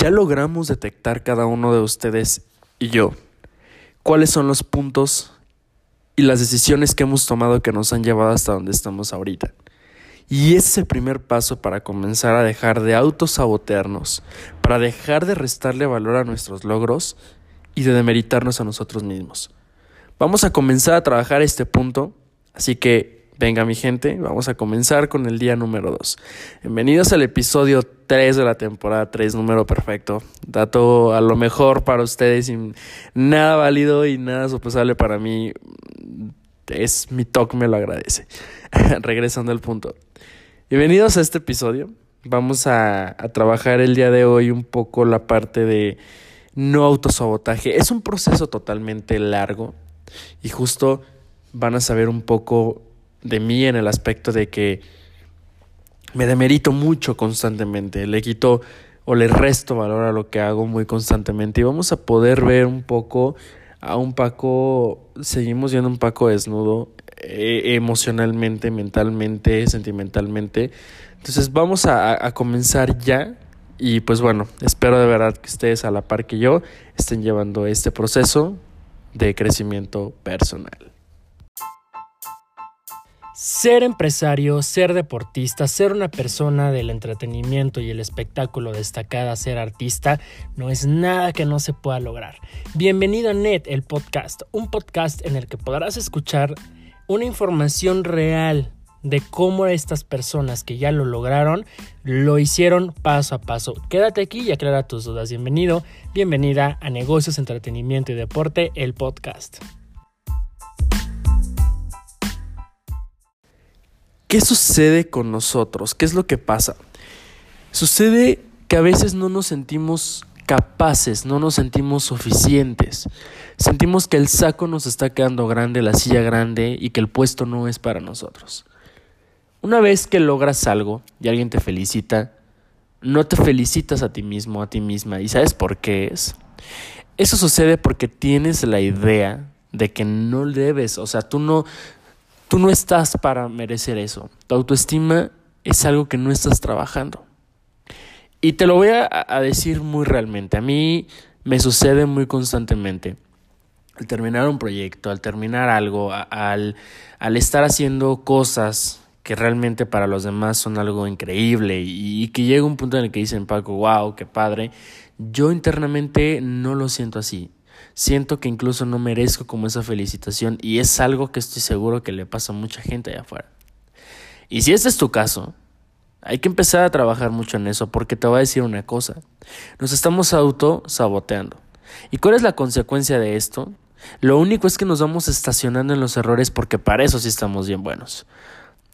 ya logramos detectar cada uno de ustedes y yo cuáles son los puntos y las decisiones que hemos tomado que nos han llevado hasta donde estamos ahorita. Y ese es el primer paso para comenzar a dejar de autosabotearnos, para dejar de restarle valor a nuestros logros y de demeritarnos a nosotros mismos. Vamos a comenzar a trabajar este punto, así que venga mi gente, vamos a comenzar con el día número 2. Bienvenidos al episodio 3 de la temporada 3, número perfecto. Dato a lo mejor para ustedes sin nada válido y nada sopesable para mí. Es mi talk, me lo agradece. Regresando al punto. Bienvenidos a este episodio. Vamos a, a, trabajar el día de hoy un poco la parte de no autosabotaje. Es un proceso totalmente largo y justo van a saber un poco de mí en el aspecto de que me demerito mucho constantemente, le quito o le resto valor a lo que hago muy constantemente y vamos a poder ver un poco a un Paco, seguimos viendo un Paco desnudo eh, emocionalmente, mentalmente, sentimentalmente. Entonces vamos a, a comenzar ya y pues bueno, espero de verdad que ustedes a la par que yo estén llevando este proceso de crecimiento personal. Ser empresario, ser deportista, ser una persona del entretenimiento y el espectáculo destacada, ser artista, no es nada que no se pueda lograr. Bienvenido a Net, el podcast, un podcast en el que podrás escuchar una información real de cómo estas personas que ya lo lograron lo hicieron paso a paso. Quédate aquí y aclara tus dudas. Bienvenido, bienvenida a Negocios, Entretenimiento y Deporte, el podcast. ¿Qué sucede con nosotros? ¿Qué es lo que pasa? Sucede que a veces no nos sentimos capaces, no nos sentimos suficientes. Sentimos que el saco nos está quedando grande, la silla grande y que el puesto no es para nosotros. Una vez que logras algo y alguien te felicita, no te felicitas a ti mismo, a ti misma. ¿Y sabes por qué es? Eso sucede porque tienes la idea de que no debes, o sea, tú no, Tú no estás para merecer eso. Tu autoestima es algo que no estás trabajando. Y te lo voy a, decir muy realmente. A mí me sucede muy constantemente. Al terminar un proyecto, al terminar algo, al, al estar haciendo cosas que realmente para los demás son algo increíble y, y que llega un punto en el que dicen, Paco, wow, qué padre, yo internamente no lo siento así siento que incluso no merezco como esa felicitación y es algo que estoy seguro que le pasa a mucha gente allá afuera. Y si este es tu caso, hay que empezar a trabajar mucho en eso porque te voy a decir una cosa, nos estamos auto saboteando. ¿Y cuál es la consecuencia de esto? Lo único es que nos vamos estacionando en los errores porque para eso sí estamos bien buenos.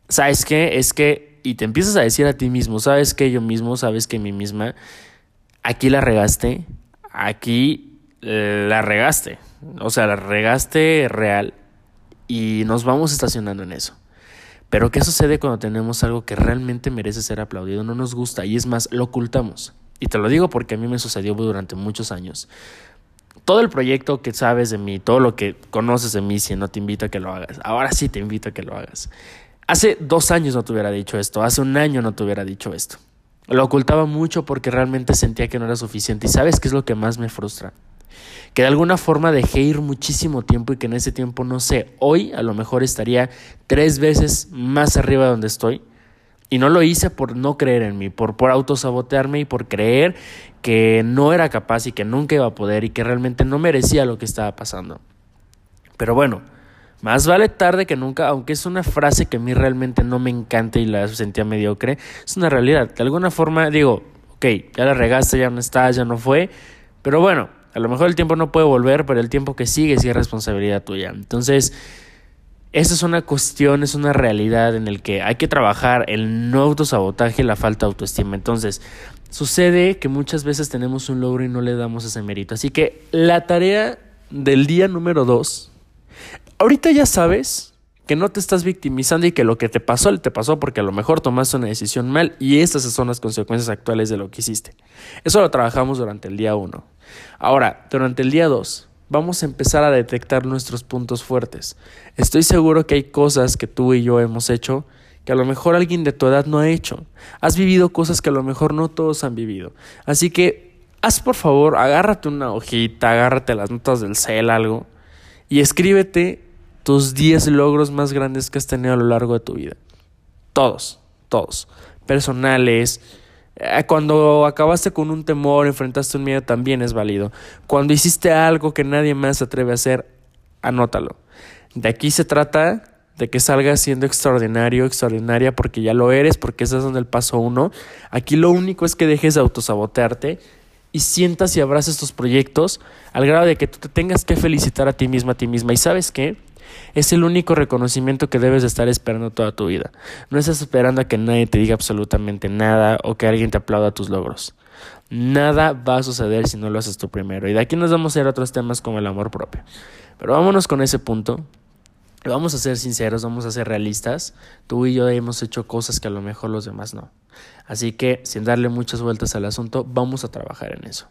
¿Sabes qué? Es que, y te empiezas a decir a ti mismo, ¿sabes qué? Yo mismo, ¿sabes que mí misma? Aquí la regaste, aquí la regaste. O sea, la regaste real y nos vamos estacionando en eso. Pero ¿qué sucede cuando tenemos algo que realmente merece ser aplaudido? No nos gusta y es más, lo ocultamos. Y te lo digo porque a mí me sucedió durante muchos años. Todo el proyecto que sabes de mí, todo lo que conoces de mí, si no te invito a que lo hagas, ahora sí te invito a que lo hagas. Hace dos años no te hubiera dicho esto, hace un año no te hubiera dicho esto. Lo ocultaba mucho porque realmente sentía que no era suficiente. ¿Y sabes qué es lo que más me frustra? Que de alguna forma dejé ir muchísimo tiempo y que en ese tiempo, no sé, hoy a lo mejor estaría tres veces más arriba de donde estoy. Y no lo hice por no creer en mí, por, por autosabotearme y por creer que no era capaz y que nunca iba a poder y que realmente no merecía lo que estaba pasando. Pero bueno, más vale tarde que nunca, aunque es una frase que a mí realmente no me encanta y la sentía mediocre, es una realidad. De alguna forma digo, ok, ya la regaste, ya no está, ya no fue, pero bueno, a lo mejor el tiempo no puede volver, pero el tiempo que sigue sí es responsabilidad tuya. Entonces, esa es una cuestión, es una realidad en el que hay que trabajar el no autosabotaje la falta de autoestima. Entonces, sucede que muchas veces tenemos un logro y no le damos ese mérito. Así que la tarea del día número dos, ahorita ya sabes que no te estás victimizando y que lo que te pasó te pasó porque a lo mejor tomaste una decisión mal y estas son las consecuencias actuales de lo que hiciste. Eso lo trabajamos durante el día uno. Ahora, durante el día 2, vamos a empezar a detectar nuestros puntos fuertes. Estoy seguro que hay cosas que tú y yo hemos hecho que a lo mejor alguien de tu edad no ha hecho. Has vivido cosas que a lo mejor no todos han vivido. Así que haz por favor, agárrate una hojita, agárrate las notas del cel, algo, y escríbete tus 10 logros más grandes que has tenido a lo largo de tu vida. Todos, todos. Personales. Eh, cuando acabaste con un temor, enfrentaste un miedo, también es válido. Cuando hiciste algo que nadie más se atreve a hacer, anótalo. De aquí se trata de que salgas siendo extraordinario, extraordinaria, porque ya lo eres, porque ese es el paso uno. Aquí lo único es que dejes de autosabotearte y sientas y abraces tus proyectos al grado de que tú te tengas que felicitar a ti misma, a ti misma. ¿Y sabes qué? Es el único reconocimiento que debes de estar esperando toda tu vida. No estás esperando a que nadie te diga absolutamente nada o que alguien te aplauda tus logros. Nada va a suceder si no lo haces tú primero. Y de aquí nos vamos a ir a otros temas como el amor propio. Pero vámonos con ese punto. Vamos a ser sinceros, vamos a ser realistas. Tú y yo hemos hecho cosas que a lo mejor los demás no. Así que, sin darle muchas vueltas al asunto, vamos a trabajar en eso.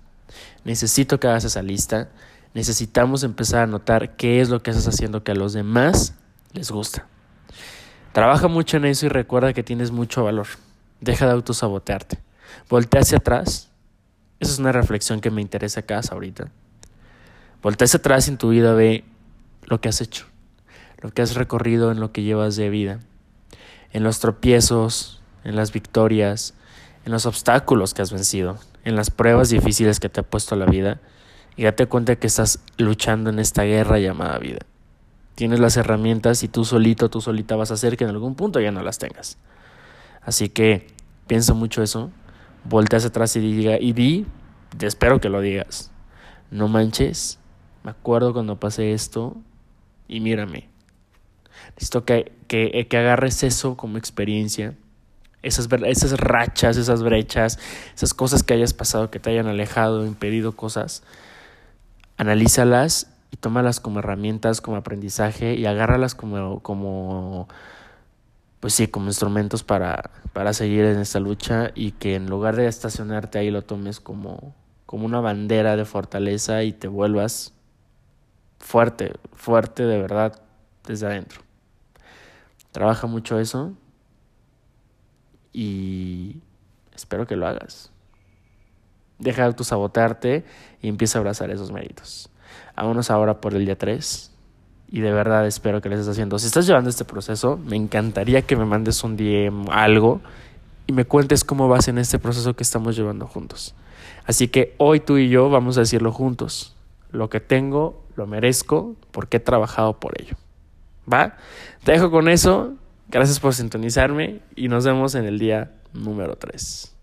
Necesito que hagas esa lista necesitamos empezar a notar qué es lo que estás haciendo que a los demás les gusta. Trabaja mucho en eso y recuerda que tienes mucho valor. Deja de autosabotearte. Voltea hacia atrás. Esa es una reflexión que me interesa acá ahorita. Voltea hacia atrás en tu vida, ve lo que has hecho, lo que has recorrido en lo que llevas de vida, en los tropiezos, en las victorias, en los obstáculos que has vencido, en las pruebas difíciles que te ha puesto la vida y date cuenta que estás luchando en esta guerra llamada vida. Tienes las herramientas y tú solito, tú solita vas a hacer que en algún punto ya no las tengas. Así que piensa mucho eso, voltea hacia atrás y diga, y di, te espero que lo digas. No manches, me acuerdo cuando pasé esto y mírame. Necesito que, que, que agarres eso como experiencia esas, esas rachas, esas brechas, esas cosas que hayas pasado, que te hayan alejado, impedido cosas, analízalas y tómalas como herramientas, como aprendizaje y agárralas como, como pues sí, como instrumentos para, para seguir en esta lucha y que en lugar de estacionarte ahí lo tomes como, como una bandera de fortaleza y te vuelvas fuerte, fuerte de verdad desde adentro. Trabaja mucho eso y espero que lo hagas. Deja de autosabotearte y empieza a abrazar esos méritos. Vámonos ahora por el día 3 y de verdad espero que les estés haciendo. Si estás llevando este proceso, me encantaría que me mandes un DM, algo, y me cuentes cómo vas en este proceso que estamos llevando juntos. Así que hoy tú y yo vamos a decirlo juntos. Lo que tengo, lo merezco porque he trabajado por ello. ¿Va? Te dejo con eso. Gracias por sintonizarme y nos vemos en el día número 3.